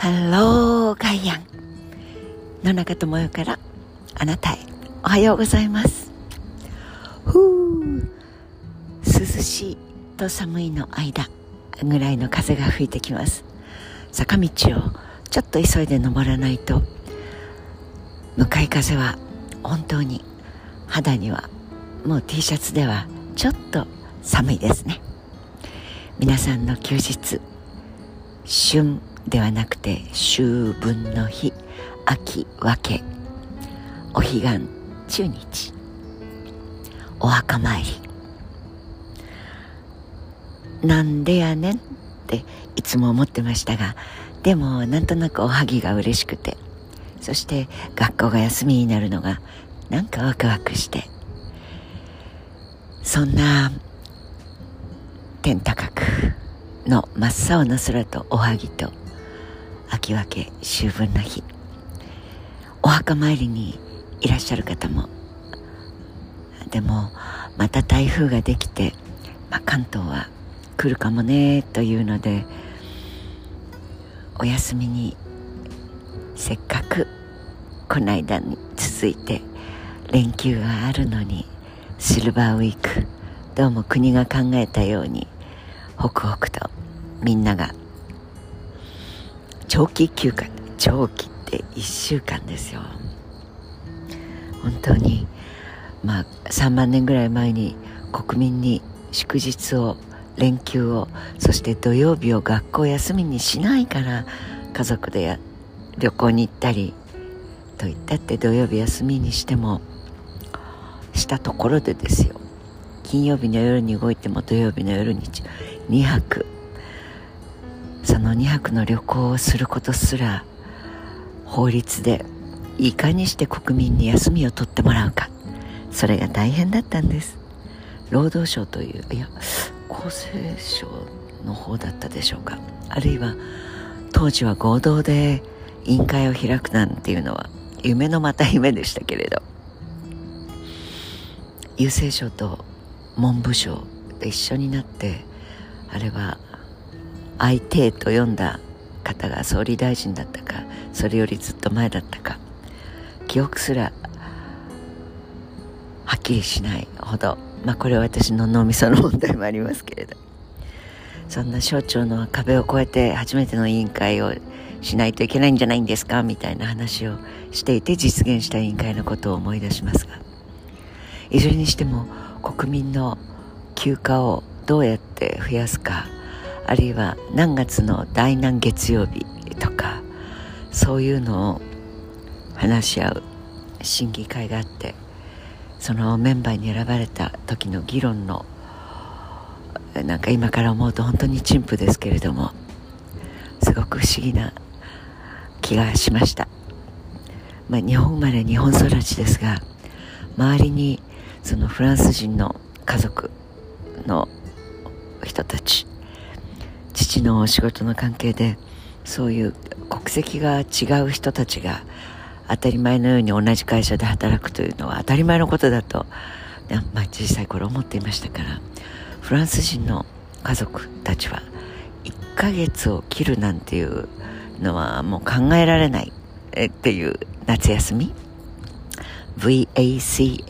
ハローガイアン野中智代からあなたへ。おはようございます。ふう。涼しいと寒いの間ぐらいの風が吹いてきます。坂道をちょっと急いで登らないと向かい風は本当に肌にはもう T シャツではちょっと寒いですね。皆さんの休日春ではなくて秋分の日秋分け。お彼岸中日。お墓参り。なんでやねんっていつも思ってましたがでもなんとなくおはぎが嬉しくて。そして学校が休みになるのがなんかワクワクして。そんな天高くの真っ青な空とおはぎと秋分け秋分の日。お墓参りにいらっしゃる方も。でもまた台風ができて、まあ、関東は来るかもねというのでお休みにせっかくこの間に続いて連休があるのにシルバーウィークどうも国が考えたようにホクホクとみんなが長期休暇長期って1週間ですよ。本当にまあ3万年ぐらい前に国民に祝日を連休をそして土曜日を学校休みにしないから家族で旅行に行ったりと言ったって土曜日休みにしてもしたところでですよ。金曜日の夜に動いても土曜日の夜に2泊の2泊の旅行をすることすら法律でいかにして国民に休みを取ってもらうか。それが大変だったんです。労働省といういや厚生省の方だったでしょうか。あるいは当時は合同で委員会を開くなんていうのは夢のまた夢でしたけれど。郵政省と文部省で一緒になってあれは相手と読んだ方が総理大臣だったかそれよりずっと前だったか記憶すらはっきりしないほどまあこれは私の脳みその問題もありますけれどそんな省庁の壁を越えて初めての委員会をしないといけないんじゃないんですかみたいな話をしていて実現した委員会のことを思い出しますが。いずれにしても国民の休暇をどうやって増やすかあるいは何月の第何月曜日とかそういうのを話し合う審議会があってそのメンバーに選ばれた時の議論のなんか今から思うと本当に陳腐ですけれどもすごく不思議な気がしました、まあ、日本生まれ日本育ちですが周りにそのフランス人の家族の人たち父の仕事の関係でそういう国籍が違う人たちが当たり前のように同じ会社で働くというのは当たり前のことだと、まあ、小さい頃思っていましたからフランス人の家族たちは1ヶ月を切るなんていうのはもう考えられないっていう夏休み VACATION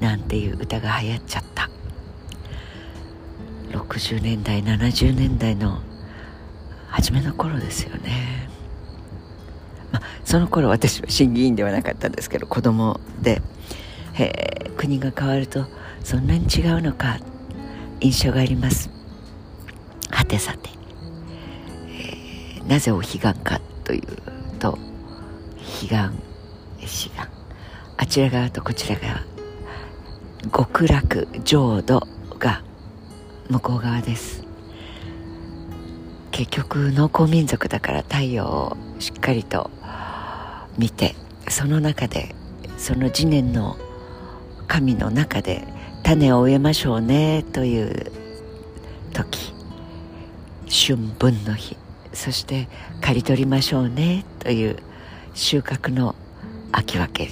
なんていう歌が流行っちゃった60年代70年代の初めの頃ですよね、まあ、その頃私は審議員ではなかったんですけど子供で、え国が変わるとそんなに違うのか。印象があります。はてさて、えー、なぜお彼岸かというと彼岸志願あちら側とこちら側。極楽浄土が向こう側です。結局農耕民族だから太陽をしっかりと見てその中でその次年の神の中で種を植えましょうねという時春分の日。そして刈り取りましょうねという収穫の秋分け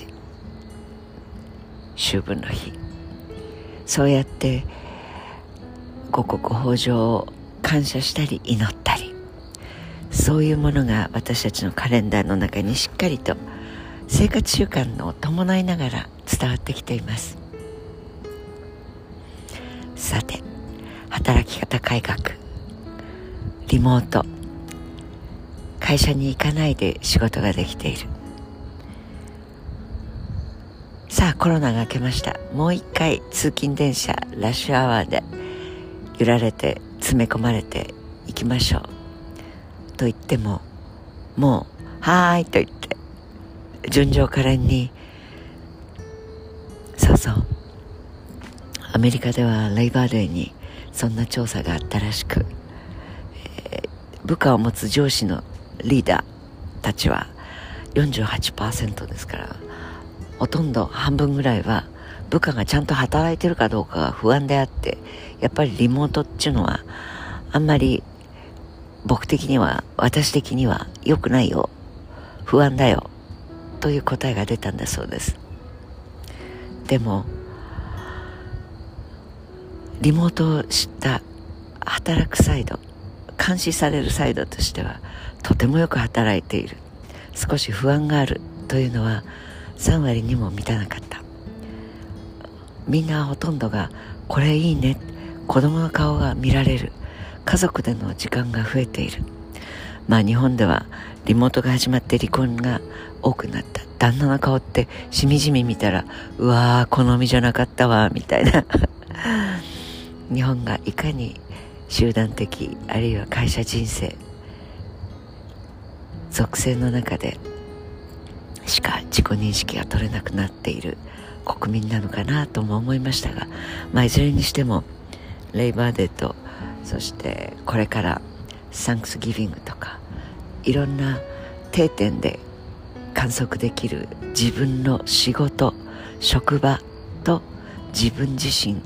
秋分の日。そうやって五穀豊穣を感謝したり祈ったり。そういうものが私たちのカレンダーの中にしっかりと生活習慣を伴いながら伝わってきています。さて働き方改革。リモート。会社に行かないで仕事ができている。さあコロナが明けました。もう一回通勤電車ラッシュアワーで揺られて詰め込まれていきましょう。と言ってももう「はーい」と言って順調可憐にそう。そうアメリカではレイバーデーにそんな調査があったらしく、えー、部下を持つ上司のリーダーたちは48%ですからほとんど半分ぐらいは部下がちゃんと働いてるかどうかが不安であってやっぱりリモートっていうのはあんまり僕的には私的には良くないよ。不安だよ。という答えが出たんだそうです。でもリモートを知った働くサイド監視されるサイドとしてはとてもよく働いている。少し不安があるというのは3割にも満たなかった。みんなほとんどがこれいいね。子供の顔が見られる。家族での時間が増えている。まあ日本ではリモートが始まって離婚が多くなった。旦那の顔ってしみじみ見たらうわー好みじゃなかったわみたいな。日本がいかに集団的あるいは会社人生属性の中でしか自己認識が取れなくなっている。国民なのかなとも思いましたが、まあ、いずれにしてもレイバーデーとそしてこれからサンクスギビングとかいろんな定点で観測できる自分の仕事職場と自分自身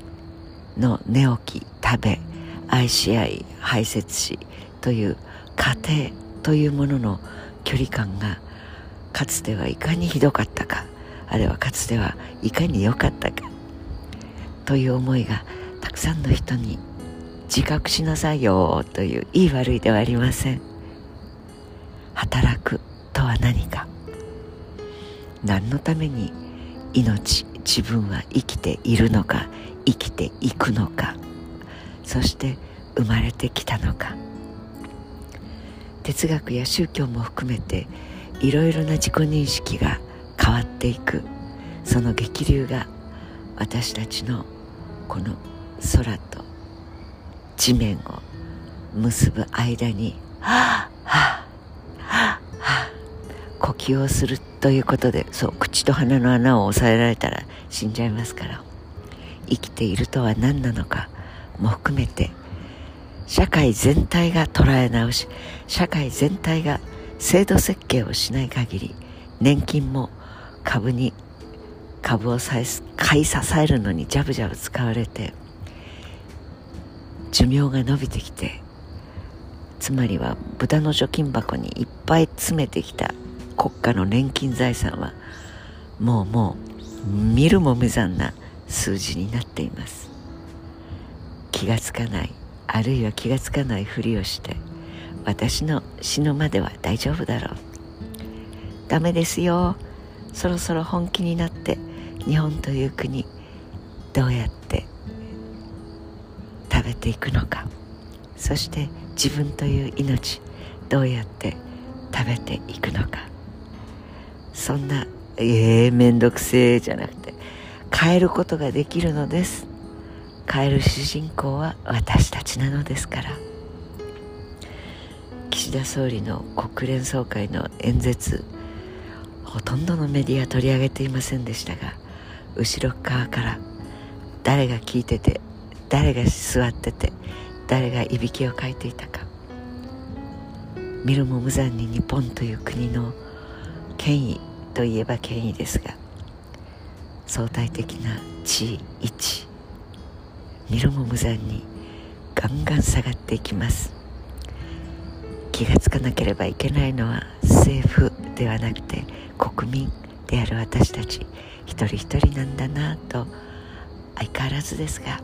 の寝起き食べ愛し合い排泄しという家庭というものの距離感がかつてはいかにひどかったかあるいはかつてはいかに良かったか。という思いがたくさんの人に自覚しなさいよといういい悪いではありません。働くとは何か。何のために命自分は生きているのか生きていくのか。そして生まれてきたのか。哲学や宗教も含めていろいろな自己認識が変わっていく。その激流が私たちのこの空と地面を結ぶ間にはあはあはあ呼吸をするということでそう口と鼻の穴を押さえられたら死んじゃいますから生きているとは何なのかも含めて社会全体が捉え直し社会全体が制度設計をしない限り年金も株に株を買い支えるのにジャブジャブ使われて寿命が伸びてきてつまりは豚の貯金箱にいっぱい詰めてきた国家の年金財産はもうもう見るも無残な数字になっています。気がつかないあるいは気がつかないふりをして私の死ぬまでは大丈夫だろう。ダメですよ。そろそろ本気になって日本という国どうやって食べていくのか。そして自分という命どうやって食べていくのか。そんなええー、めんどくせえじゃなくて変えることができるのです。変える主人公は私たちなのですから。岸田総理の国連総会の演説ほとんどのメディア取り上げていませんでしたが後ろ側から誰が聞いてて誰が座ってて誰がいびきをかいていたか。見るも無残に日本という国の権威といえば権威ですが相対的な地位位置見るも無残にガンガン下がっていきます。気がつかなければいけないのは政府ではなくて国民である私たち一人一人なんだなと相変わらずですが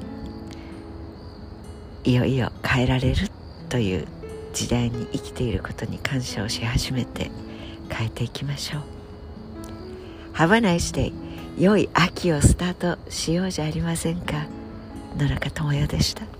いよいよ変えられるという時代に生きていることに感謝をし始めて変えていきましょう。Have a nice day 良い秋をスタートしようじゃありませんか。野中智也でした。